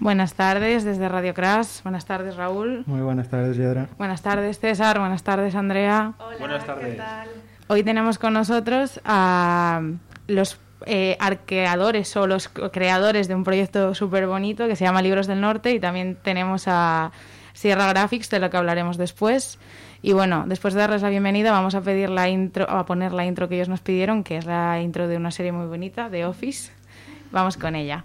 Buenas tardes desde Radio Crash. Buenas tardes, Raúl. Muy buenas tardes, Yedra. Buenas tardes, César. Buenas tardes, Andrea. Hola, Buenas tardes. ¿qué tal? Hoy tenemos con nosotros a los eh, arqueadores o los creadores de un proyecto súper bonito que se llama Libros del Norte y también tenemos a Sierra Graphics, de lo que hablaremos después. Y bueno, después de darles la bienvenida, vamos a pedir la intro, a poner la intro que ellos nos pidieron, que es la intro de una serie muy bonita, de Office. Vamos con ella.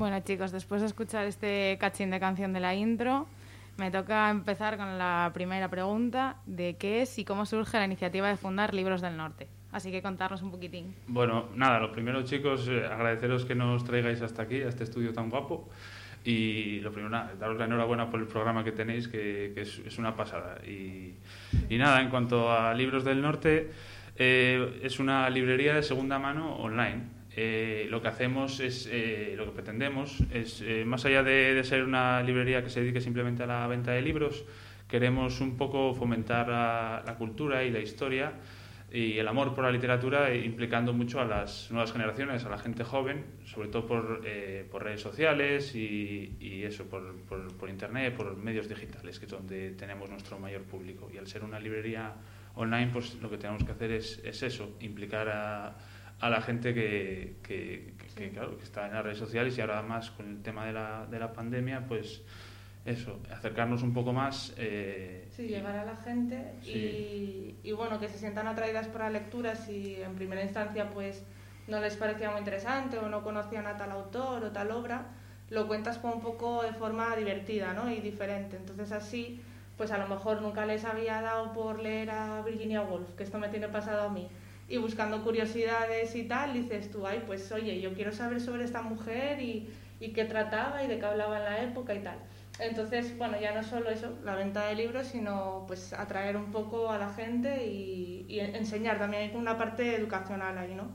Bueno, chicos, después de escuchar este cachín de canción de la intro, me toca empezar con la primera pregunta de qué es y cómo surge la iniciativa de fundar Libros del Norte. Así que contarnos un poquitín. Bueno, nada, lo primero, chicos, eh, agradeceros que nos traigáis hasta aquí, a este estudio tan guapo. Y lo primero, daros la enhorabuena por el programa que tenéis, que, es una pasada. Y, y nada, en cuanto a Libros del Norte, eh, es una librería de segunda mano online. Eh, lo que hacemos es, eh, lo que pretendemos es, eh, más allá de, de ser una librería que se dedique simplemente a la venta de libros, queremos un poco fomentar la, la cultura y la historia y el amor por la literatura, eh, implicando mucho a las nuevas generaciones, a la gente joven, sobre todo por, eh, por redes sociales y, y eso, por, por, por internet, por medios digitales, que es donde tenemos nuestro mayor público. Y al ser una librería online, pues lo que tenemos que hacer es, es eso, implicar a, a la gente que, que, que, que, claro, que está en las redes sociales y ahora más con el tema de la, de la pandemia, pues eso, acercarnos un poco más. Eh, Sí, llegar a la gente y, y, bueno, que se sientan atraídas por la lectura si en primera instancia pues no les parecía muy interesante o no conocían a tal autor o tal obra, lo cuentas como un poco de forma divertida ¿no? y diferente. Entonces así, pues a lo mejor nunca les había dado por leer a Virginia Woolf, que esto me tiene pasado a mí. Y buscando curiosidades y tal, dices tú, ay, pues oye, yo quiero saber sobre esta mujer y, y qué trataba y de qué hablaba en la época y tal. Entonces, bueno, ya no solo eso, la venta de libros, sino pues atraer un poco a la gente y, y enseñar también hay una parte educacional ahí, ¿no?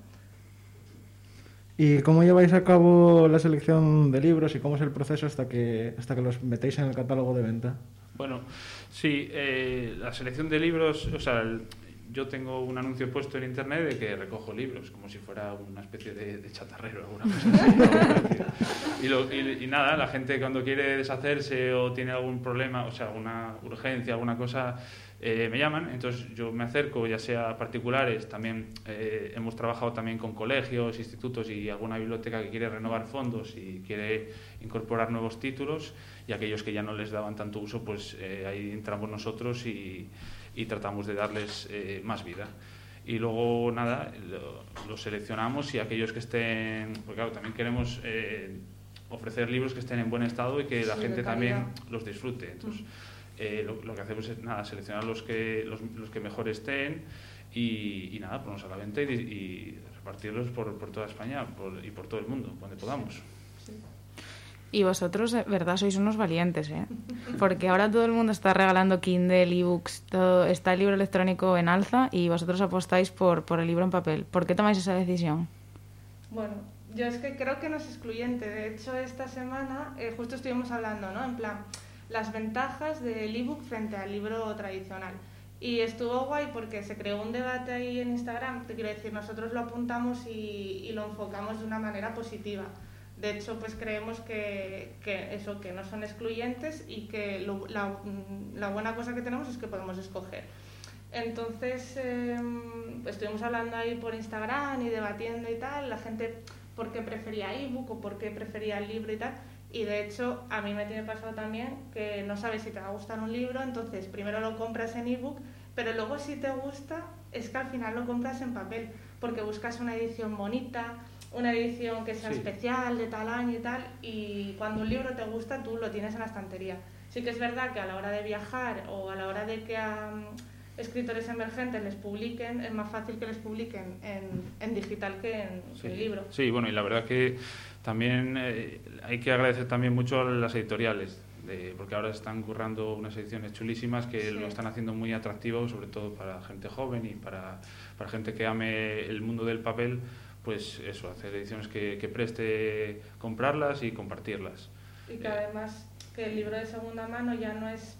¿Y cómo lleváis a cabo la selección de libros y cómo es el proceso hasta que, hasta que los metéis en el catálogo de venta? Bueno, sí, eh, la selección de libros, o sea, el, yo tengo un anuncio puesto en internet de que recojo libros, como si fuera una especie de, de chatarrero alguna cosa así. y, lo, y, nada, la gente cuando quiere deshacerse o tiene algún problema, o sea, alguna urgencia, alguna cosa, eh, me llaman, entonces yo me acerco, ya sea a particulares, también eh, hemos trabajado también con colegios, institutos y alguna biblioteca que quiere renovar fondos y quiere incorporar nuevos títulos y aquellos que ya no les daban tanto uso, pues eh, ahí entramos nosotros y, y tratamos de darles eh, más vida. Y luego, nada, lo, lo, seleccionamos y aquellos que estén, porque claro, también queremos eh, ofrecer libros que estén en buen estado y que sí, la gente también los disfrute. Entonces, eh, lo, lo, que hacemos es nada, seleccionar los que, los, los que mejor estén y, y, nada, ponernos a la venta y, y repartirlos por, por, toda España por, y por todo el mundo, donde podamos. Sí. Y vosotros, verdad, sois unos valientes, ¿eh? Porque ahora todo el mundo está regalando Kindle, ebooks, todo, está el libro electrónico en alza y vosotros apostáis por, por el libro en papel. ¿Por qué tomáis esa decisión? Bueno, yo es que creo que no es excluyente. De hecho, esta semana eh, justo estuvimos hablando, ¿no? En plan, las ventajas del ebook frente al libro tradicional. Y estuvo guay porque se creó un debate ahí en Instagram. Te quiero decir, nosotros lo apuntamos y, y lo enfocamos de una manera positiva De hecho, pues creemos que, que eso, que no son excluyentes y que mm, la buena cosa que tenemos es que podemos escoger. Entonces, eh, estuvimos hablando ahí por Instagram y debatiendo y tal, la gente por qué prefería ebook o por qué prefería el libro y tal. Y de hecho, a mí me tiene pasado también que no sabes si te va a gustar un libro, entonces primero lo compras en ebook, pero luego si te gusta, es que al final lo compras en papel, porque buscas una edición bonita, una edición que sea Sí. especial, de tal año y tal, y cuando un libro te gusta, tú lo tienes en la estantería. Sí que es verdad que a la hora de viajar o a la hora de que a mm, escritores emergentes les publiquen, es más fácil que les publiquen en, en digital que en, Sí. en libro. Sí, bueno, y la verdad que también eh, hay que agradecer también mucho a las editoriales, de- porque ahora están currando unas ediciones chulísimas que Sí. lo están haciendo muy atractivo, sobre todo para gente joven y para, para gente que ame el mundo del papel, pues eso, hacer ediciones que, que preste comprarlas y compartirlas. Y que además que el libro de segunda mano ya no es...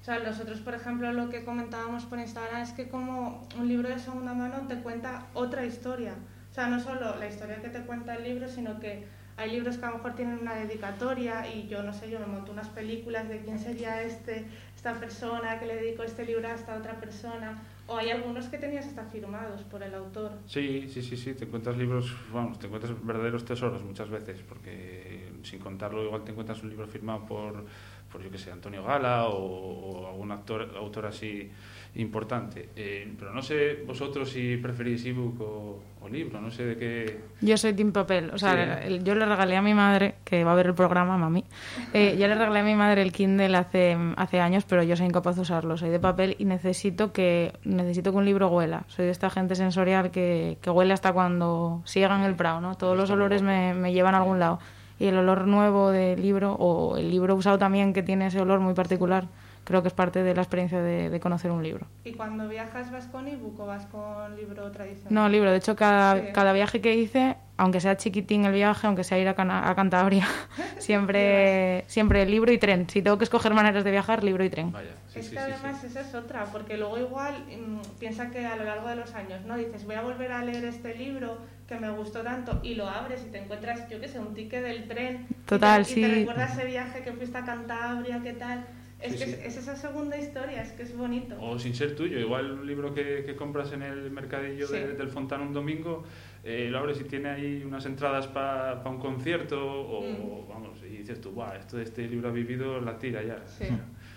O sea, nosotros, por ejemplo, lo que comentábamos por Instagram es que como un libro de segunda mano te cuenta otra historia. O sea, no solo la historia que te cuenta el libro, sino que hay libros que a lo mejor tienen una dedicatoria y yo no sé, yo me monto unas películas de quién sería este, esta persona que le dedicó este libro a esta otra persona. O hay algunos que tenías hasta firmados por el autor. Sí, sí, sí, sí, te encuentras libros, vamos, te encuentras verdaderos tesoros muchas veces, porque sin contarlo igual te encuentras un libro firmado por, por yo que sé, Antonio Gala o, o algún actor, autor así importante. Eh, pero no sé vosotros si preferís ebook o, o libro, no sé de qué... Yo soy team papel. O sea, Sí. yo le regalé a mi madre, que va a ver el programa, mami. eh, yo le regalé a mi madre el Kindle hace, hace años, pero yo soy incapaz de usarlo. Soy de papel y necesito que, necesito que un libro huela. Soy de esta gente sensorial que, que huele hasta cuando siega en el prado, ¿no? Todos los olores me, me llevan a algún lado. Y el olor nuevo del libro, o el libro usado también, que tiene ese olor muy particular, creo que es parte de la experiencia de, de conocer un libro. ¿Y cuando viajas vas con ebook o vas con libro tradicional? No, libro. De hecho, cada, Sí. cada viaje que hice, aunque sea chiquitín el viaje, aunque sea ir a, Cana- a Cantabria, siempre, siempre libro y tren. Si tengo que escoger maneras de viajar, libro y tren. Vaya, sí, es sí, que sí, sí. además esa es otra, porque luego igual mm, piensa que a lo largo de los años, ¿no? Dices, voy a volver a leer este libro que me gustó tanto y lo abres y te encuentras, yo qué sé, un ticket del tren. y Total, te, Y te sí. recuerdas ese viaje que fuiste a Cantabria, qué tal. Es Sí, que sí. Es, es esa segunda historia, es que es bonito. O sin ser tuyo, igual un libro que, que compras en el mercadillo de- Sí. del Fontana un domingo, eh, lo abres y tiene ahí unas entradas para un concierto, o Mm. vamos, y dices tú, Buah, esto de este libro ha vivido la tira ya. Sí.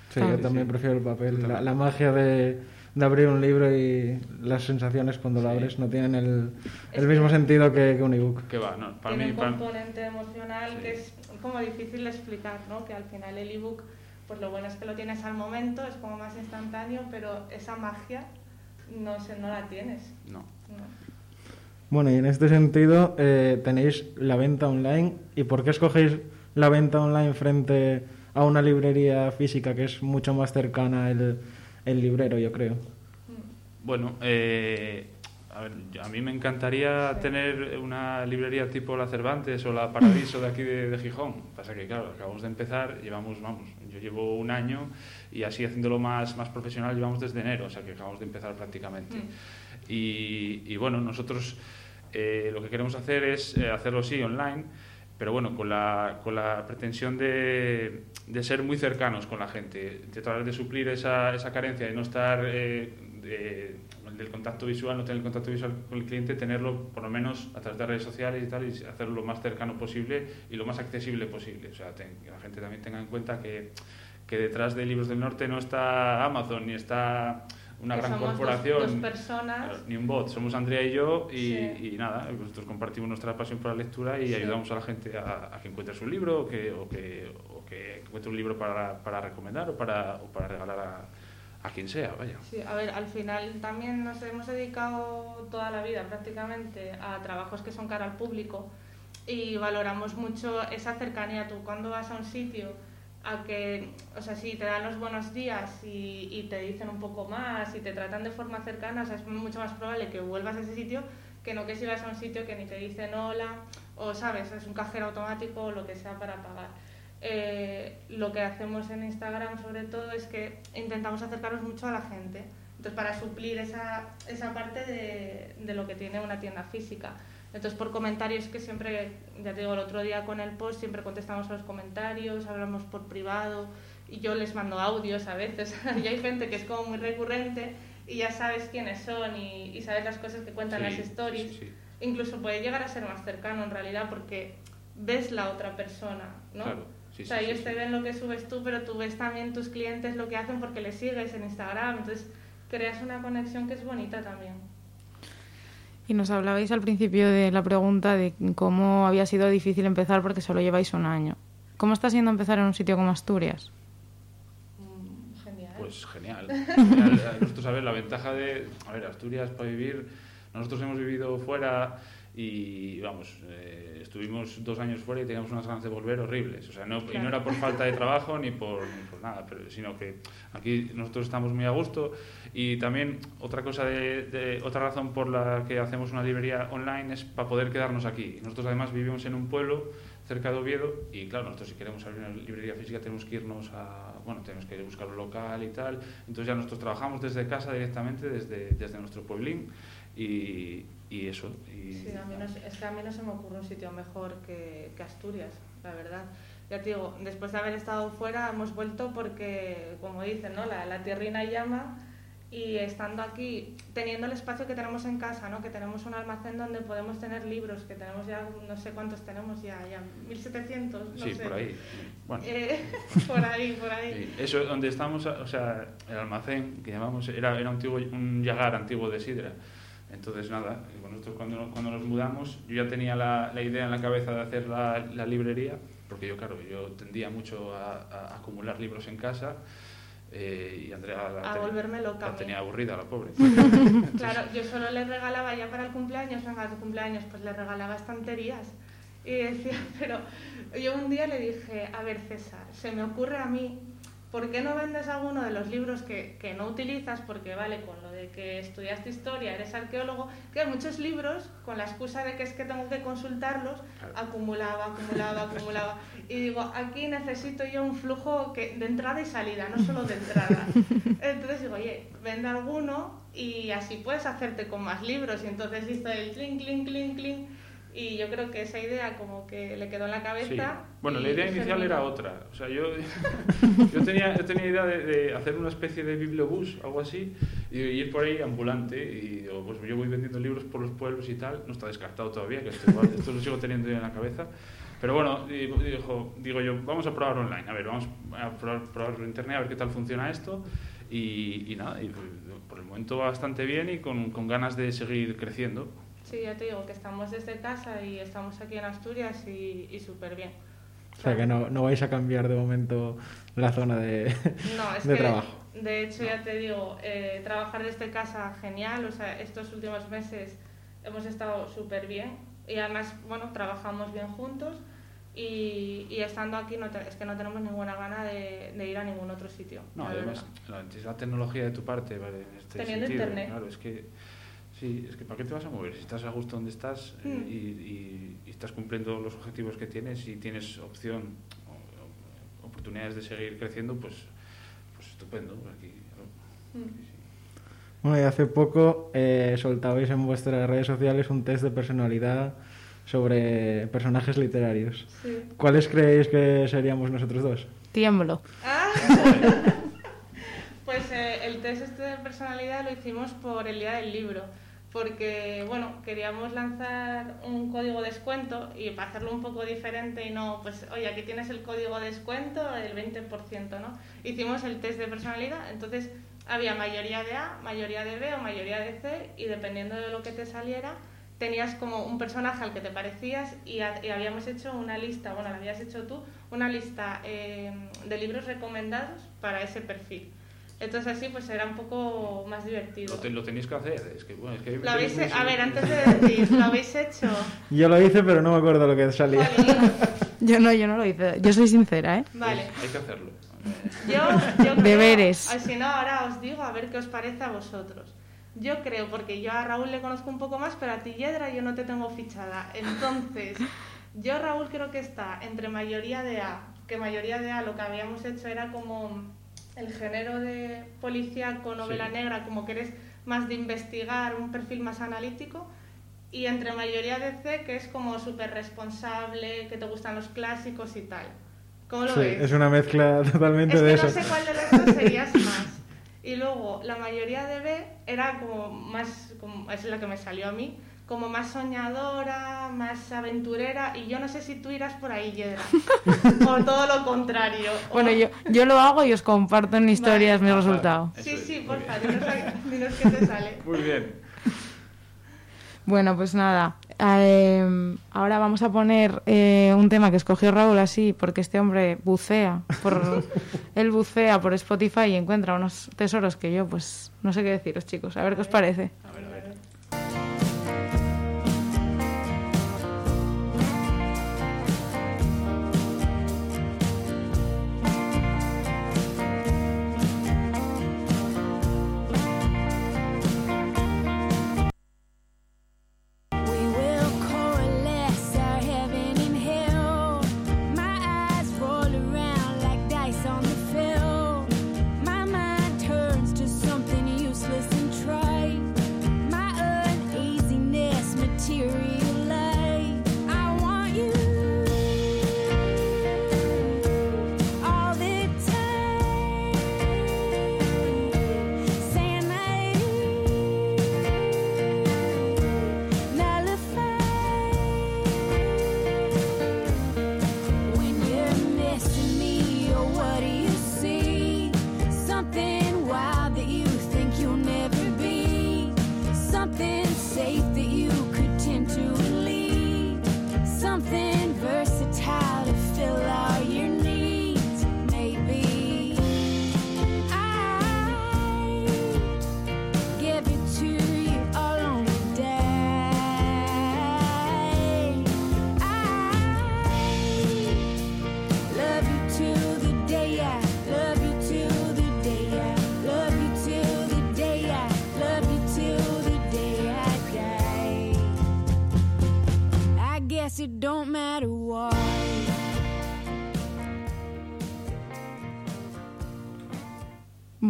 Sí, Ah. yo Sí, también sí. prefiero el papel. La, la magia de, de abrir un libro y las sensaciones cuando lo abres no tienen el, el mismo que- sentido que, que un ebook. Que va, no, para Tiene mí, un para- componente emocional Sí. que es como difícil de explicar, ¿no? Que al final el ebook, pues lo bueno es que lo tienes al momento, es como más instantáneo, pero esa magia no, se, no la tienes. no. ¿no? Bueno, y en este sentido eh, tenéis la venta online. ¿Y por qué escogéis la venta online frente a una librería física que es mucho más cercana el, el librero, yo creo? Bueno, eh, a, ver, yo- a mí me encantaría tener una librería tipo la Cervantes o la Paradiso de aquí de, de Gijón. Pasa que, claro, acabamos de empezar, llevamos, vamos, yo llevo un año y así haciéndolo más, más profesional llevamos desde enero, o sea que acabamos de empezar prácticamente. Mm. Y, y bueno, nosotros eh, lo que queremos hacer es eh, hacerlo sí online, pero bueno, con la, con la pretensión de, de ser muy cercanos con la gente, de tratar de suplir esa, esa carencia de no estar eh, de- del contacto visual, no tener el contacto visual con el cliente, tenerlo por lo menos a través de redes sociales y tal, y hacerlo lo más cercano posible y lo más accesible posible. O sea, ten- que la gente también tenga en cuenta que, que detrás de Libros del Norte no está Amazon ni está una Que gran somos dos- corporación. dos personas. Claro, ni un bot, somos Andrea y yo y, Sí. y nada, nosotros compartimos nuestra pasión por la lectura y Sí. ayudamos a la gente a, a que encuentre su libro o que, o que, o que encuentre un libro para, para recomendar o para, o para regalar a, a quien sea, vaya. Sí, a ver, al final también nos hemos dedicado toda la vida prácticamente a trabajos que son cara al público y valoramos mucho esa cercanía. Tú cuando vas a un sitio a que, o sea, si te dan los buenos días y, y te dicen un poco más y te tratan de forma cercana, o sea, es mucho más probable que vuelvas a ese sitio que no que si vas a un sitio que ni te dicen hola o, sabes, es un cajero automático o lo que sea para pagar. Eh, lo que hacemos en Instagram sobre todo es que intentamos acercarnos mucho a la gente. Entonces, para suplir esa, esa parte de, de lo que tiene una tienda física. Entonces, por comentarios que siempre, ya te digo, el otro día con el post, siempre contestamos a los comentarios, hablamos por privado y yo les mando audios a veces. y hay gente que es como muy recurrente y ya sabes quiénes son y, y sabes las cosas que cuentan las stories. Incluso puede llegar a ser más cercano en realidad porque ves la otra persona, ¿no? Claro. O sea, ellos te ven lo que subes tú, pero tú ves también tus clientes lo que hacen porque les sigues en Instagram. Entonces, creas una conexión que es bonita también. Y nos hablabais al principio de la pregunta de cómo había sido difícil empezar porque solo lleváis un año. ¿Cómo está siendo empezar en un sitio como Asturias? Mm, genial. Pues genial. genial. Nosotros, a ver, la ventaja de... A ver, Asturias para vivir... Nosotros hemos vivido fuera y vamos, eh, estuvimos dos años fuera y teníamos unas ganas de volver horribles. O sea, no, y no era por falta de trabajo ni por, ni por nada, pero, sino que aquí nosotros estamos muy a gusto. Y también otra cosa de, de, otra razón por la que hacemos una librería online es para poder quedarnos aquí. Nosotros además vivimos en un pueblo cerca de Oviedo y claro, nosotros si queremos abrir una librería física tenemos que irnos a, bueno, tenemos que buscar un local y tal. Entonces ya nosotros trabajamos desde casa directamente, desde, desde nuestro pueblín y, y eso. Y... Sí, a mí no, es que a mí no se me ocurre un sitio mejor que, que Asturias, la verdad. Ya te digo, después de haber estado fuera hemos vuelto porque, como dicen, ¿no? la, la tierrina llama y estando aquí, teniendo el espacio que tenemos en casa, ¿no? que tenemos un almacén donde podemos tener libros, que tenemos ya, no sé cuántos tenemos ya, ya 1700, no sí, sé. por ahí. Bueno. Eh, por ahí, por ahí. Sí, eso, donde estamos, o sea, el almacén que llamamos, era, era antiguo, un yagar antiguo de sidra. Entonces, nada, nosotros cuando, cuando nos mudamos, yo ya tenía la, la idea en la cabeza de hacer la, la, librería, porque yo, claro, yo tendía mucho a, a acumular libros en casa. Eh, y Andrea la, a volverme loca, la tenía aburrida, la pobre. claro, yo solo le regalaba ya para el cumpleaños, venga, tu cumpleaños, pues le regalaba estanterías. Y decía, pero yo un día le dije, a ver César, se me ocurre a mí ¿por qué no vendes alguno de los libros que, que, no utilizas? Porque vale, con de que estudiaste historia, eres arqueólogo, que hay muchos libros, con la excusa de que es que tengo que consultarlos, acumulaba, acumulaba, acumulaba. Y digo, aquí necesito yo un flujo que, de entrada y salida, no solo de entrada. Entonces digo, oye, vende alguno y así puedes hacerte con más libros. Y entonces hizo el clink, clink, clink, clink y yo creo que esa idea como que le quedó en la cabeza. Sí. Bueno, la idea inicial era otra. O sea, yo, yo, tenía, yo tenía idea de, de, hacer una especie de bibliobús, algo así, y ir por ahí ambulante. Y digo, pues yo voy vendiendo libros por los pueblos y tal. No está descartado todavía, que esto, esto lo sigo teniendo en la cabeza. Pero bueno, digo, digo yo, vamos a probar online. A ver, vamos a probar, probar por internet, a ver qué tal funciona esto. Y, y nada, y por el momento va bastante bien y con, con ganas de seguir creciendo. Sí, ya te digo que estamos desde casa y estamos aquí en Asturias y, y súper bien. O sea, que no, no, vais a cambiar de momento la zona de, no, es de que, trabajo. De hecho, ya te digo, eh, trabajar desde casa genial. O sea, estos últimos meses hemos estado súper bien y además, bueno, trabajamos bien juntos. Y, y estando aquí no te, es que no tenemos ninguna gana de, de ir a ningún otro sitio. No, además, la, la, tecnología de tu parte, ¿vale? En este Teniendo sentido, internet. Claro, es que Sí, es que ¿para qué te vas a mover? Si estás a gusto donde estás eh, Mm. y, y- y estás cumpliendo los objetivos que tienes y tienes opción, o- o- oportunidades de seguir creciendo, pues, pues estupendo. Aquí, Mm. sí, sí. Bueno, y hace poco eh, soltabais en vuestras redes sociales un test de personalidad sobre personajes literarios. Sí. ¿Cuáles creéis que seríamos nosotros dos? Tiemblo. Ah. pues eh, el test este de personalidad lo hicimos por el día del libro, porque bueno, queríamos lanzar un código descuento y para hacerlo un poco diferente y no, pues oye, aquí tienes el código descuento, el 20%, ¿no? Hicimos el test de personalidad, entonces había mayoría de A, mayoría de B o mayoría de C y dependiendo de lo que te saliera tenías como un personaje al que te parecías y habíamos hecho una lista, bueno, la habías hecho tú, una lista eh, de libros recomendados para ese perfil. Entonces así pues era un poco más divertido. Lo, te- lo tenéis que hacer. Es que, bueno, es que Lo habéis, a ver, antes de decir, ¿lo habéis hecho? Yo lo hice, pero no me acuerdo lo que salía. Yo no, yo no lo hice. Yo soy sincera, ¿eh? Vale. Hay que hacerlo. Yo, yo creo, Deberes. Si no, ahora os digo a ver qué os parece a vosotros. Yo creo, porque yo a Raúl le conozco un poco más, pero a ti, Yedra, yo no te tengo fichada. Entonces, yo Raúl creo que está entre mayoría de A, que mayoría de A lo que habíamos hecho era como el género de policía con novela Sí. negra, como que eres más de investigar, un perfil más analítico. y entre mayoría de C, que es como súper responsable, que te gustan los clásicos y tal. ¿Cómo lo Sí, ves? es una mezcla totalmente Es de no eso. sé cuál de los dos serías más. Y luego, la mayoría de B era como más, como, es la que me salió a mí, como más soñadora, más aventurera, y yo no sé si tú irás por ahí, Yedra, o todo lo contrario. o- Bueno, yo, yo lo hago y os comparto en historias Vale. mi resultado. Sí, es, sí, porfa, dinos, dinos qué te sale. Muy bien. Bueno, pues nada. eh, ahora vamos a poner eh, un tema que escogió Raúl así, porque este hombre bucea por él bucea por Spotify y encuentra unos tesoros que yo, pues, no sé qué deciros, chicos. A ver qué os parece. A ver, a ver.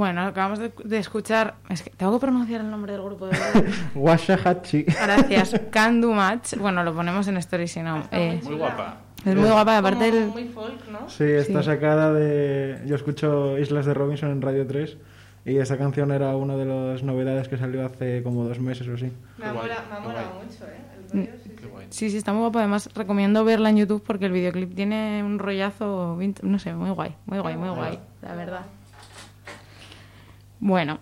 Bueno, acabamos de, de escuchar. Es que tengo que pronunciar el nombre del grupo de. Washahachi. Gracias. Can Do Match. Bueno, lo ponemos en story si no. Eh, Muy guapa. es muy guapa, aparte Como el. muy folk, ¿no? Sí, está Sí. sacada de... Yo escucho Islas de Robinson en Radio 3 y esa canción era una de las novedades que salió hace como dos meses o así. Me ha molado mucho, ¿eh? El rollo, sí, sí. guay. Sí, sí, está muy guapa. Además, recomiendo verla en YouTube porque el videoclip tiene un rollazo, no sé, muy guay, muy guay, muy guay, la verdad. Bueno,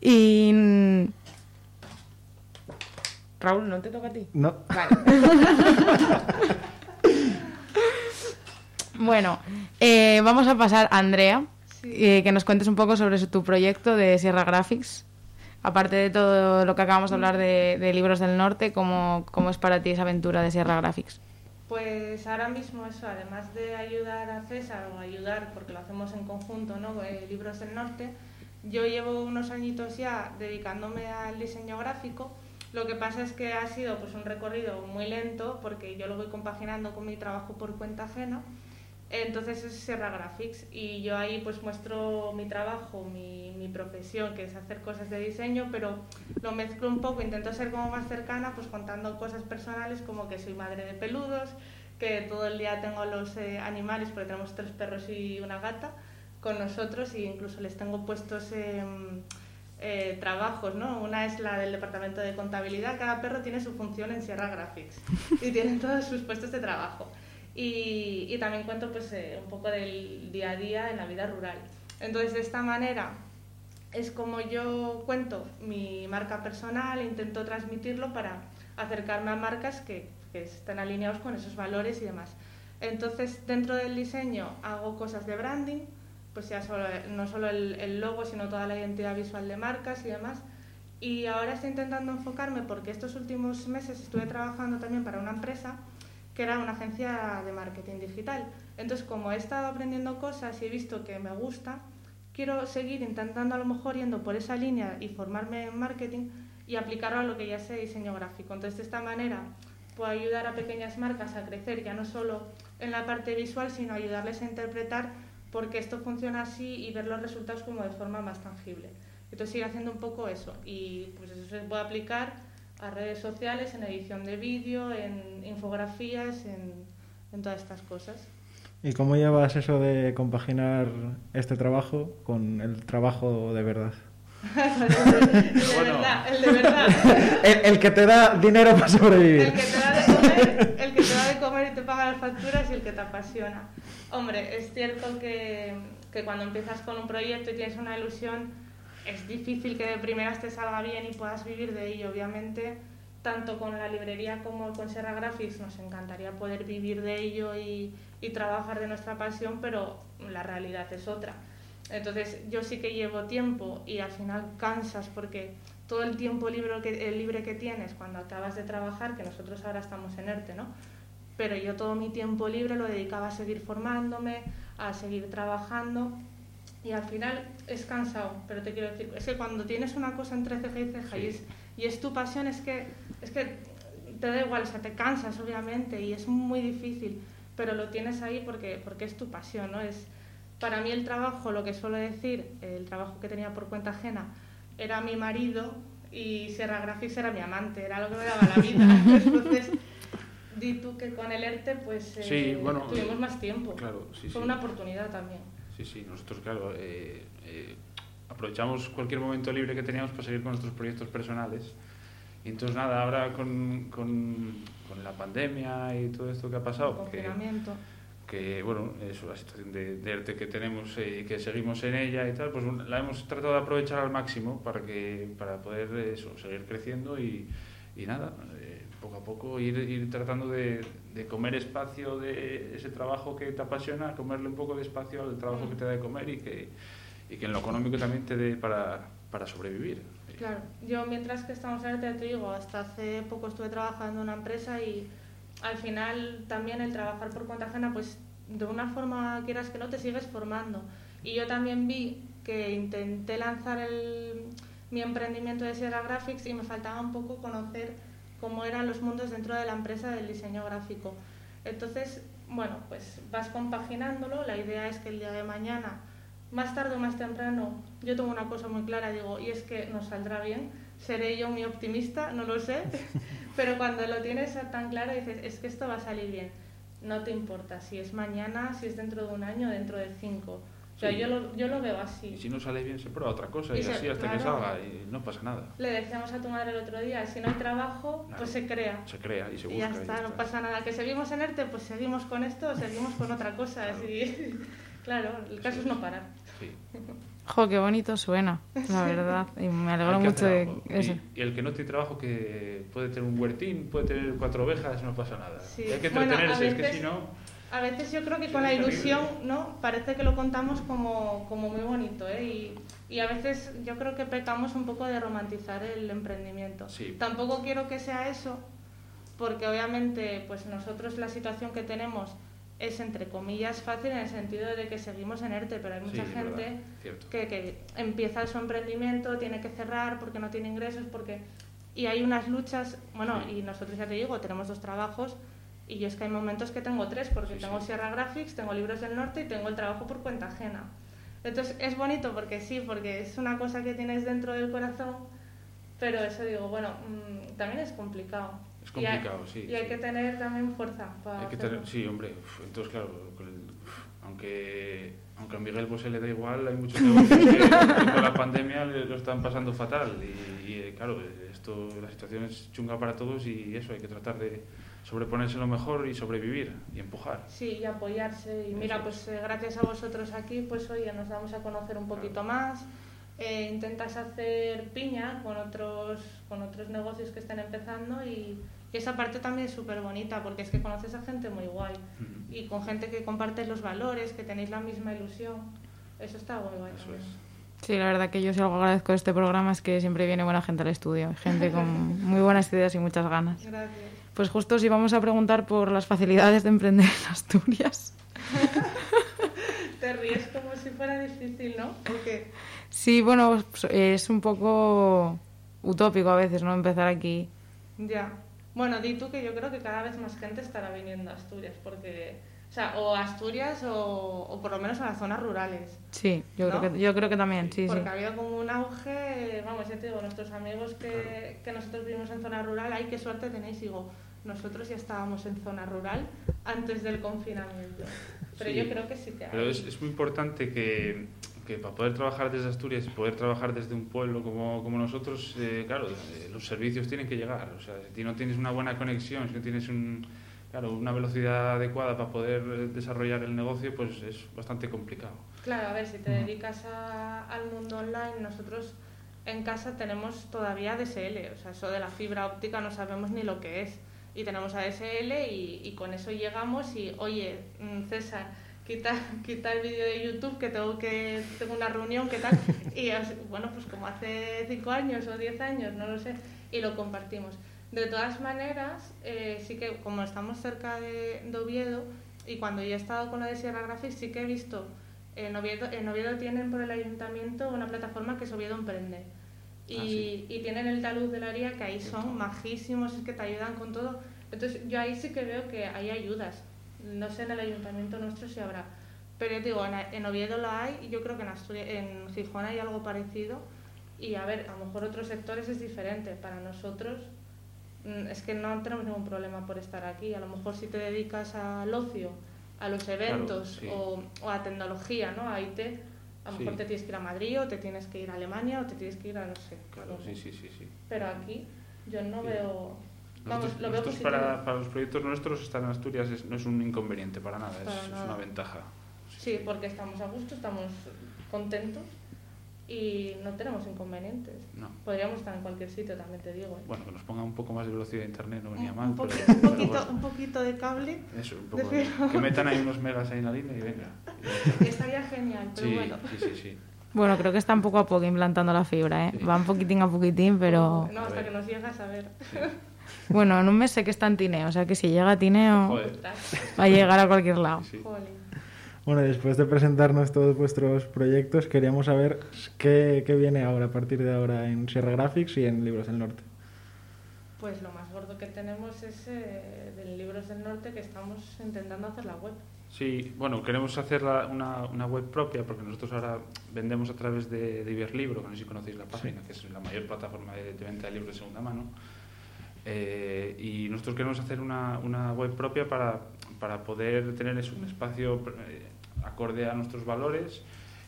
y. mm, Raúl, ¿no te toca a ti? No, Vale. bueno, eh, vamos a pasar a Andrea, eh, que nos cuentes un poco sobre su- tu proyecto de Sierra Graphics. Aparte de todo lo que acabamos de hablar de, de Libros del Norte, ¿cómo, ¿cómo es para ti esa aventura de Sierra Graphics? Pues ahora mismo eso, además de ayudar a César o ayudar, porque lo hacemos en conjunto, ¿no? Eh, Libros del Norte, yo llevo unos añitos ya dedicándome al diseño gráfico. Lo que pasa es que ha sido pues un recorrido muy lento porque yo lo voy compaginando con mi trabajo por cuenta ajena. Entonces es Sierra Graphics y yo ahí pues muestro mi trabajo, mi, mi profesión, que es hacer cosas de diseño, pero lo mezclo un poco, intento ser como más cercana, pues contando cosas personales como que soy madre de peludos, que todo el día tengo los eh, animales, porque tenemos tres perros y una gata con nosotros e incluso les tengo puestos em, eh, trabajos, ¿no? Una es la del departamento de contabilidad, cada perro tiene su función en Sierra Graphics y tienen todos sus puestos de trabajo. Y, y también cuento pues eh, un poco del día a día en la vida rural. Entonces de esta manera es como yo cuento mi marca personal, intento transmitirlo para acercarme a marcas que, que estén alineados con esos valores y demás. Entonces dentro del diseño hago cosas de branding, pues ya no solo el, el logo, sino toda la identidad visual de marcas y demás. Y ahora estoy intentando enfocarme porque estos últimos meses estuve trabajando también para una empresa que era una agencia de marketing digital. Entonces, como he estado aprendiendo cosas y he visto que me gusta, quiero seguir intentando a lo mejor yendo por esa línea y formarme en marketing y aplicarlo a lo que ya sé diseño gráfico. Entonces, de esta manera puedo ayudar a pequeñas marcas a crecer ya no solo en la parte visual, sino ayudarles a interpretar por qué esto funciona así y ver los resultados como de forma más tangible. Entonces, sigo haciendo un poco eso y pues eso se puede aplicar a redes sociales, en edición de vídeo, en infografías, en, en todas estas cosas. ¿Y cómo llevas eso de compaginar este trabajo con el trabajo de verdad? el de bueno. verdad, el de verdad. El, el que te da dinero para sobrevivir. El que te da de comer, el que te da de comer y te paga las facturas y el que te apasiona. Hombre, es cierto que, que cuando empiezas con un proyecto y tienes una ilusión, es difícil que de primeras te salga bien y puedas vivir de ello. Obviamente, tanto con la librería como con Serra Graphics nos encantaría poder vivir de ello y, y trabajar de nuestra pasión, pero la realidad es otra. Entonces yo sí que llevo tiempo y al final cansas porque todo el tiempo libre que, el libre que tienes cuando acabas de trabajar, que nosotros ahora estamos en ERTE, ¿no? Pero yo todo mi tiempo libre lo dedicaba a seguir formándome, a seguir trabajando y al final es cansado, pero te quiero decir, es que cuando tienes una cosa entre ceja y ceja y, es, y es tu pasión, es que, es que te da igual, o sea, te cansas obviamente y es muy difícil, pero lo tienes ahí porque, porque es tu pasión, ¿no? Es, para mí el trabajo, lo que suelo decir, el trabajo que tenía por cuenta ajena, era mi marido y Serra Graphics era mi amante, era lo que me daba la vida. Entonces, di tú que con el ERTE pues eh, Sí, bueno, tuvimos más tiempo. claro, sí, Fue sí. una oportunidad también. Sí, sí, nosotros, claro, eh, eh, aprovechamos cualquier momento libre que teníamos para seguir con nuestros proyectos personales. Y entonces, nada, ahora con, con, con la pandemia y todo esto que ha El pasado, que, confinamiento. que, bueno, eso, la situación de, de ERTE que tenemos eh, y que seguimos en ella y tal, pues la hemos tratado de aprovechar al máximo para, que, para poder eh, eso, seguir creciendo y, y nada, eh, poco a poco ir, ir tratando de, de comer espacio de ese trabajo que te apasiona, comerle un poco de espacio al trabajo que te da de comer y que, y que en lo económico también te dé para, para sobrevivir. Claro, yo mientras que estamos en ERTE, te digo, hasta hace poco estuve trabajando en una empresa y al final también el trabajar por cuenta ajena, pues de una forma quieras que no te sigues formando. Y yo también vi que intenté lanzar mi emprendimiento de Sierra Graphics y me faltaba un poco conocer cómo eran los mundos dentro de la empresa del diseño gráfico. Entonces, bueno, pues vas compaginándolo. La idea es que el día de mañana, más tarde o más temprano, yo tengo una cosa muy clara, digo, y es que nos saldrá bien. Seré yo muy optimista, no lo sé, pero cuando lo tienes tan claro dices, es que esto va a salir bien. No te importa si es mañana, si es dentro de un año, dentro de cinco. O sea, Sí. yo, lo, yo lo veo Y así. si no sale bien, se prueba otra cosa y, Y se- así hasta que claro. salga y no pasa nada. Le decíamos a tu madre el otro día, si no hay trabajo, pues se crea. Se crea y se Y busca. ya está, no pasa nada. Que seguimos en ERTE, pues seguimos con esto seguimos con otra cosa. Claro. así. Claro, el caso es no parar. Sí. Jo, qué bonito suena, la verdad. Y me alegro que mucho de eso. Y, y el que no tiene trabajo, que puede tener un huertín, puede tener cuatro ovejas, no pasa nada. Sí. Y hay que Bueno, a entretenerse, es que veces- si no. A veces yo creo que con la ilusión, ¿no? Parece que lo contamos como, como muy bonito, ¿eh? Y, y a veces yo creo que pecamos un poco de romantizar el emprendimiento. Sí. Tampoco quiero que sea eso, porque obviamente, pues nosotros la situación que tenemos es entre comillas fácil en el sentido de que seguimos en ERTE, pero hay mucha gente que, que empieza su emprendimiento, tiene que cerrar porque no tiene ingresos, porque y hay unas luchas, bueno, Sí. y nosotros ya te digo, tenemos dos trabajos y yo es que hay momentos que tengo tres, porque Sí, tengo. Sierra Graphics, tengo Libros del Norte y tengo el trabajo por cuenta ajena. Entonces es bonito porque sí, porque es una cosa que tienes dentro del corazón, pero eso digo, bueno, mm, también es complicado. Es Y hay- complicado, sí, Y hay sí. que tener también fuerza para Hay que hacerlo. tener, sí, hombre. uf, entonces, claro, uf, aunque, aunque a Miguel pues, se le da igual, hay muchos negocios que, que con la pandemia lo están pasando fatal. Y, y, eh, claro, esto, la situación es chunga para todos y eso, hay que tratar de sobreponerse lo mejor y sobrevivir y empujar. Sí, y apoyarse. Y mira, pues eh, gracias a vosotros aquí, pues oye, nos damos a conocer un poquito más. Eh, intentas hacer piña con otros, con otros negocios que están empezando y, y esa parte también es súper bonita porque es que conoces a gente muy guay y con gente que compartes los valores, que tenéis la misma ilusión. Eso está muy guay. Eso es. Sí, la verdad que yo si algo agradezco de este programa es que siempre viene buena gente al estudio, gente con muy buenas ideas y muchas ganas. Gracias. Pues justo si vamos a preguntar por las facilidades de emprender en Asturias. Te ríes como si fuera difícil, ¿no? Porque Sí, bueno, pues, es un poco utópico a veces, ¿no? Empezar aquí. Ya. Bueno, di tú que yo creo que cada vez más gente estará viniendo a Asturias, porque O sea, o Asturias o, o por lo menos a las zonas rurales. Sí, yo, ¿No? creo, que, yo creo que también, sí, sí. Porque ha habido como un auge, vamos, ya te digo, nuestros amigos que, que nosotros vivimos en zona rural, ay, qué suerte tenéis, digo, nosotros ya estábamos en zona rural antes del confinamiento. Pero Sí. yo creo que sí que hay. Pero es, es muy importante que, que para poder trabajar desde Asturias y poder trabajar desde un pueblo como, como nosotros, eh, claro, eh, los servicios tienen que llegar. O sea, si no tienes una buena conexión, si no tienes un, claro, una velocidad adecuada para poder eh, desarrollar el negocio, pues es bastante complicado. Claro, a ver, si te dedicas a- al mundo online, nosotros en casa tenemos todavía DSL, o sea, eso de la fibra óptica no sabemos ni lo que es. Y tenemos ADSL y, y con eso llegamos y, oye, mm, César, quita, quita el vídeo de YouTube que tengo que tengo una reunión, ¿qué tal? Y bueno, pues como hace 5 años o 10 años, no lo sé, y lo compartimos. De todas maneras, eh, sí que como estamos cerca de, de Oviedo y cuando yo he estado con lo de Sierra Graphics, sí que he visto en Oviedo, en Oviedo tienen por el ayuntamiento una plataforma que es Oviedo Emprende. Y, Ah, sí. y tienen el talud de la área que ahí son majísimos, es que te ayudan con todo. Entonces yo ahí sí que veo que hay ayudas. No sé en el ayuntamiento nuestro si habrá. Pero yo digo, en, en Oviedo lo hay y yo creo que en, Asturias, en Gijón hay algo parecido. Y a ver, a lo mejor otros sectores es diferente. Para nosotros mm, es que no tenemos ningún problema por estar aquí. A lo mejor si te dedicas al ocio, a los eventos sí. o, o a tecnología, ¿no? A IT, a lo Sí. mejor te tienes que ir a Madrid o te tienes que ir a Alemania o te tienes que ir a no sé. Claro, sí, sí, sí. sí. Pero aquí yo no Sí. veo... Vamos, Nosotros, lo nosotros para, para los proyectos nuestros estar en Asturias es- no es un inconveniente para nada, es, Para es nada. una ventaja. Sí, porque estamos a gusto, estamos contentos y no tenemos inconvenientes. No. Podríamos estar en cualquier sitio, también te digo. ¿eh? Bueno, que nos ponga un poco más de velocidad de internet no venía un, mal. un pero- poqui- un pero poquito, bueno. un poquito de cable Eso, un poco. de Que metan ahí unos megas ahí en la línea y venga. estaría genial, pero Sí, bueno. sí, sí, sí. Bueno, creo que están poco a poco implantando la fibra, ¿eh? Sí. Van poquitín a poquitín, pero... No, hasta que nos llegas a ver. sí. Bueno, en un mes sé que está en Tineo, o sea que si llega a Tineo Joder. va a llegar a cualquier lado. Sí. Bueno, después de presentarnos todos vuestros proyectos, queríamos saber qué, qué viene ahora, a partir de ahora, en Sierra Graphics y en Libros del Norte. Pues lo más gordo que tenemos es eh, del Libros del Norte que estamos intentando hacer la web. Sí, bueno, queremos hacer la- una, una web propia porque nosotros ahora vendemos a través de, de Iberlibro, que no sé si conocéis la página, que es la mayor plataforma de, de venta de libros de segunda mano. Eh, y nosotros queremos hacer una, una web propia para, para poder tener eso, un espacio eh, acorde a nuestros valores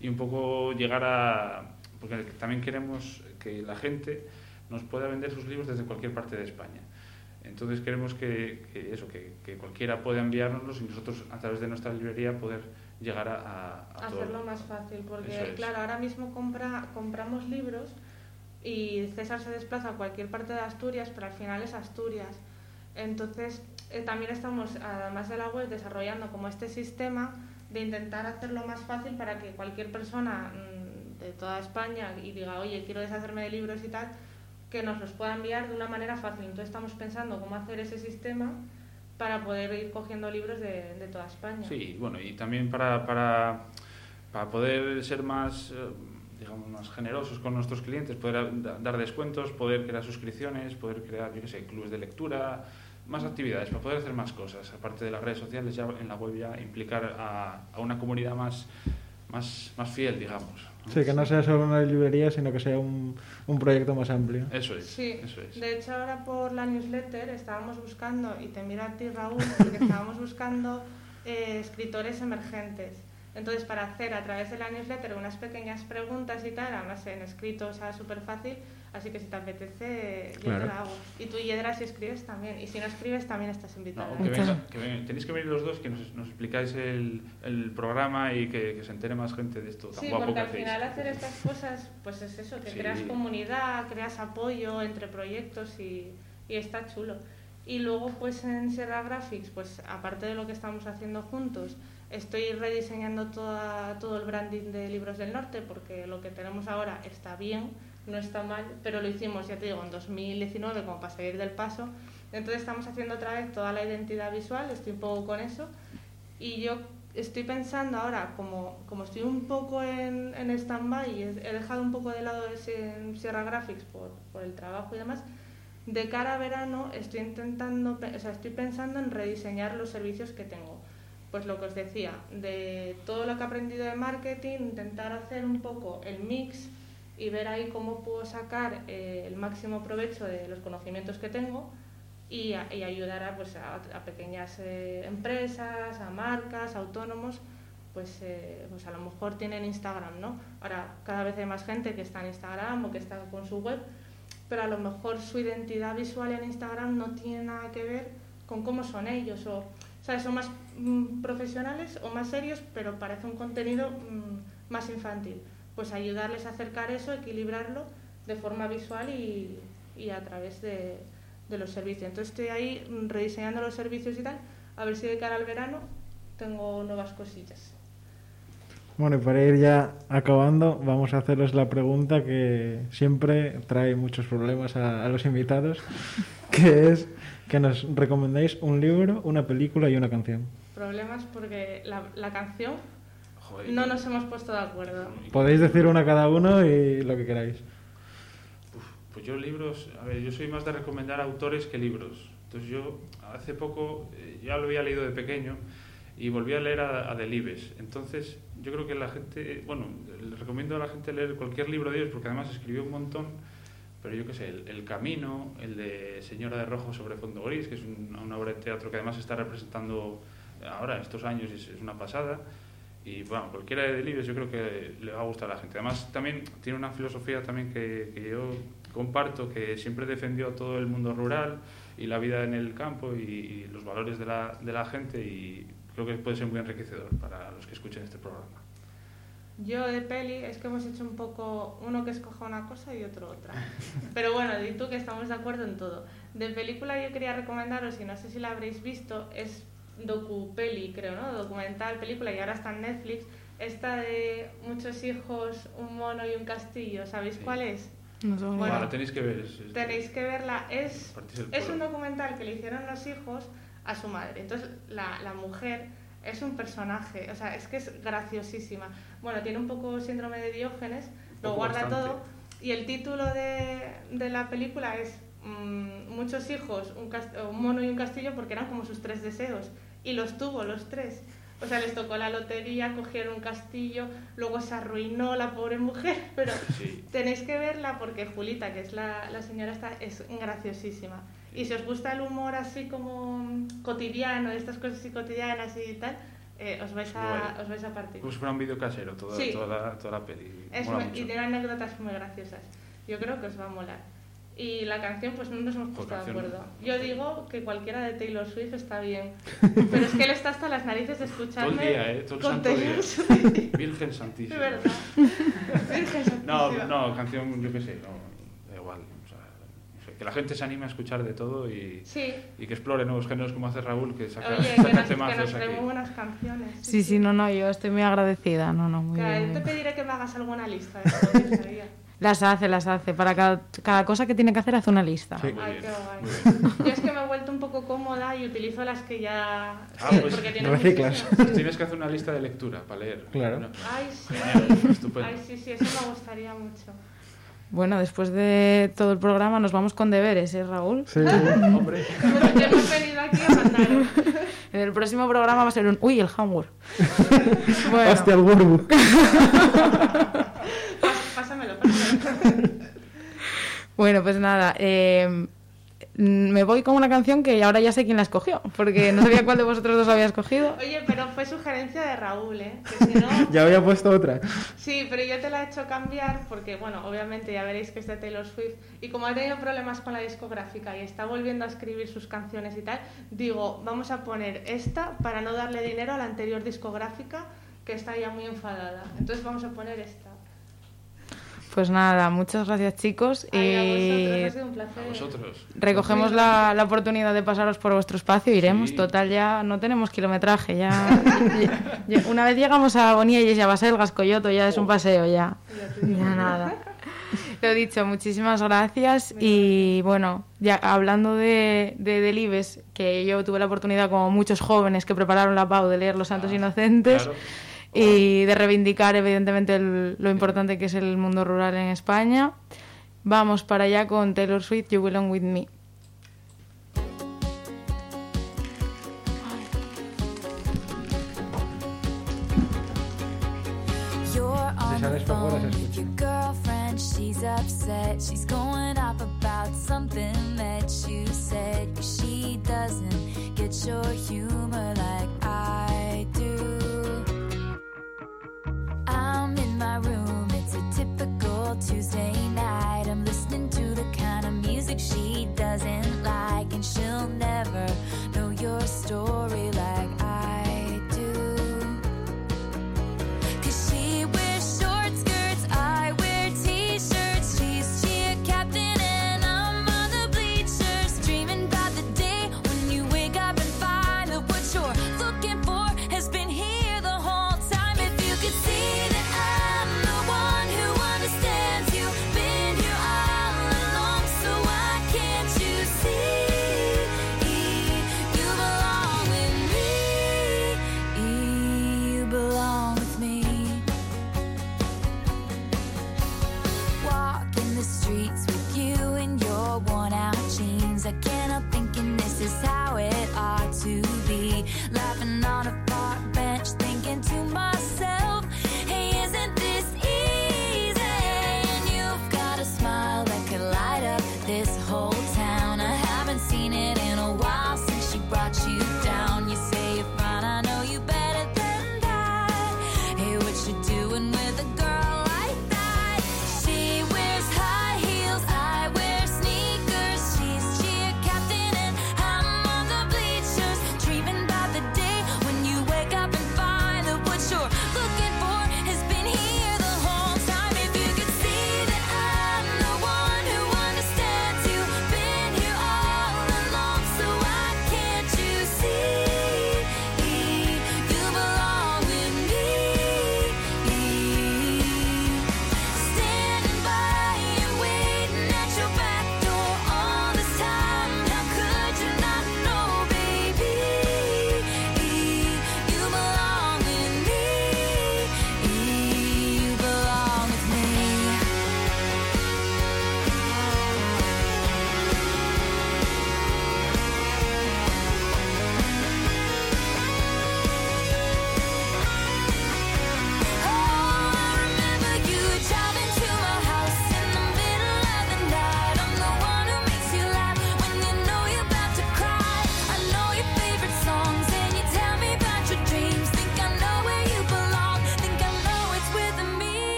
y un poco llegar a... Porque también queremos que la gente nos pueda vender sus libros desde cualquier parte de España. Entonces queremos que, que eso, que, que cualquiera pueda enviárnoslos y nosotros a través de nuestra librería poder llegar a, a, a todo. hacerlo más fácil, porque es. claro, ahora mismo compra, compramos libros y César se desplaza a cualquier parte de Asturias, pero al final es Asturias. Entonces, eh, también estamos, además de la web, desarrollando como este sistema de intentar hacerlo más fácil para que cualquier persona mm, de toda España y diga, oye, quiero deshacerme de libros y tal, que nos los pueda enviar de una manera fácil. Entonces estamos pensando cómo hacer ese sistema para poder ir cogiendo libros de, de toda España. Sí, bueno, y también para, para, para poder ser más, eh, digamos, más generosos con nuestros clientes, poder da- dar descuentos, poder crear suscripciones, poder crear, yo qué sé, clubes de lectura, más actividades, para poder hacer más cosas. Aparte de las redes sociales, ya en la web ya implicar a, a una comunidad más, más, más fiel, digamos. Sí, que no sea solo una librería, sino que sea un, un proyecto más amplio. Eso es, Sí, eso es. de hecho ahora por la newsletter estábamos buscando, y te miro a ti Raúl, porque estábamos buscando eh, escritores emergentes. Entonces para hacer a través de la newsletter unas pequeñas preguntas y tal, además en escrito, o sea, súper fácil, así que si te apetece yo Claro. te la hago. Y tú Yedra si escribes también, y si no escribes también estás invitada. No, que venga- que venga- tenéis que venir los dos, que nos, nos explicáis el, el programa y que, que se entere más gente de esto tan Sí, guapo porque que al hacéis. final hacer estas cosas, pues es eso, que Sí. creas comunidad, creas apoyo entre proyectos y, y está chulo. Y luego pues en Sierra Graphics, pues aparte de lo que estamos haciendo juntos, estoy rediseñando toda, todo el branding de Libros del Norte porque lo que tenemos ahora está bien, no está mal, pero lo hicimos, ya te digo, en 2019 como para salir del paso. Entonces estamos haciendo otra vez toda la identidad visual, estoy un poco con eso. Y yo estoy pensando ahora, como, como estoy un poco en, en stand-by y he, dejado un poco de lado ese Sierra Graphics por, por el trabajo y demás, de cara a verano estoy intentando, o sea, estoy pensando en rediseñar los servicios que tengo. Pues lo que os decía, de todo lo que he aprendido de marketing, intentar hacer un poco el mix y ver ahí cómo puedo sacar eh, el máximo provecho de los conocimientos que tengo y, ayudar a, pues, a, pequeñas eh, empresas, a marcas, autónomos, pues, eh, pues a lo mejor tienen Instagram, ¿no? Ahora cada vez hay más gente que está en Instagram o que está con su web, pero a lo mejor su identidad visual en Instagram no tiene nada que ver con cómo son ellos o son más mm, profesionales o más serios pero parece un contenido mm, más infantil. Pues ayudarles a acercar eso equilibrarlo de forma visual y, y a través de, de los servicios. Entonces estoy ahí mm, rediseñando los servicios y tal a ver si de cara al verano tengo nuevas cosillas. Bueno, y para ir ya acabando, vamos a haceros la pregunta que siempre trae muchos problemas a, a los invitados, que es que nos recomendéis un libro, una película y una canción. problemas porque la, la canción Joder, no nos hemos puesto de acuerdo Podéis decir una cada uno y lo que queráis. Uf, pues yo libros, a ver, yo soy más de recomendar autores que libros. Entonces yo hace poco eh, ya lo había leído de pequeño y volví a leer a, a Delibes. Entonces yo creo que la gente, bueno, le recomiendo a la gente leer cualquier libro de ellos porque además escribió un montón, pero yo qué sé, el, Camino, el de Señora de Rojo sobre fondo gris, que es un- una obra de teatro que además está representando ahora, estos años, es, una pasada. Y bueno, cualquiera de Delibes yo creo que le va a gustar a la gente. Además, también tiene una filosofía también que, que yo comparto, que siempre defendió todo el mundo rural y la vida en el campo y, y los valores de la, de la gente y creo que puede ser muy enriquecedor para los que escuchen este programa. Yo de peli es que hemos hecho un poco uno que escoja una cosa y otro otra. Pero bueno, di tú que estamos de acuerdo en todo. De película yo quería recomendaros, y no sé si la habréis visto, es docu-peli, creo, ¿no? Documental, película, y ahora está en Netflix. Esta de muchos hijos, un mono y un castillo, ¿sabéis Sí. cuál es? No sé Bueno, tenéis que ver. es- es- Tenéis que verla. Es, es un documental que le hicieron los hijos a su madre. Entonces, la, la mujer es un personaje, o sea, es que es graciosísima. Bueno, tiene un poco síndrome de Diógenes, lo guarda bastante. todo. Y el título de, de la película es mm, Muchos hijos, un, un mono y un castillo, porque eran como sus tres deseos. Y los tuvo, los tres. O sea, les tocó la lotería, cogieron un castillo, luego se arruinó la pobre mujer, pero Sí. Tenéis que verla porque Julita, que es la, la señora esta, es graciosísima. Y si os gusta el humor así como cotidiano, estas cosas así cotidianas y tal, eh, os, vais a, os vais a partir. Como si fuera un vídeo casero, toda, Sí. toda, la, toda la peli. Es muy- y tiene anécdotas muy graciosas. Yo creo que os va a molar. Y la canción, pues no nos hemos puesto de acuerdo. no. Yo digo que cualquiera de Taylor Swift está bien. Pero es que él está hasta las narices de escucharme Todo el día, ¿eh? Todo el santo Taylor día. Swift. Virgen Santísima. verdad. Virgen No, Santísima. no, canción, yo qué sé, no, da igual. o sea, no sé, que la gente se anime a escuchar de todo y, Sí. y que explore nuevos géneros como hace Raúl, que saca, Oye, que saca nos, que temazos nos aquí. trae muy buenas canciones. Sí, sí, no, no, yo estoy muy agradecida. No, no, muy Claro, bien. yo te pediré que me hagas alguna lista de. Las hace, las hace. Para cada, cada cosa que tiene que hacer hace una lista. Sí. Ay, qué guay. Yo es que me he vuelto un poco cómoda y utilizo las que ya... Ah, sí, pues porque reciclas. muchísimas. Pues tienes que hacer una lista de lectura para leer. Claro. No, Ay, sí. Genial, estupendo. Ay, sí, sí, eso me gustaría mucho. Bueno, después de todo el programa nos vamos con deberes, ¿eh, Raúl? Sí. Hombre, Porque hemos venido aquí a. En el próximo programa va a ser un... Uy, el homework. bueno, Hostia, el Pásamelo, pásamelo. bueno, pues nada. eh, me voy con una canción que ahora ya sé quién la escogió, porque no sabía cuál de vosotros dos había escogido. Oye, pero fue sugerencia de Raúl, ¿eh? Que si no... Ya había puesto otra. Sí, pero yo te la he hecho cambiar porque, bueno, obviamente ya veréis que es de Taylor Swift y como ha tenido problemas con la discográfica y está volviendo a escribir sus canciones y tal, digo, vamos a poner esta para no darle dinero a la anterior discográfica que está ya muy enfadada. Entonces vamos a poner esta. Pues nada, muchas gracias chicos. Ay, a y vosotros, ha sido un placer. a vosotros. recogemos la, la oportunidad de pasaros por vuestro espacio, iremos. Sí. Total, ya no tenemos kilometraje. ya, ya- ya- Una vez llegamos a Bonielles y a Baselgas, Coyoto, ya es un paseo, ya. Ya nada. Lo dicho, muchísimas gracias. Y bueno, ya hablando de, de Delibes, que yo tuve la oportunidad, como muchos jóvenes que prepararon la PAU, de leer Los Santos Ah, Inocentes. claro y de reivindicar evidentemente el, lo importante que es el mundo rural en España. Vamos para allá con Taylor Swift, You Belong With Me. Your girlfriend, she's upset. She's going up about something that you said. Cause she doesn't get your humor like Tuesday night. I'm listening to the kind of music she doesn't like, and she'll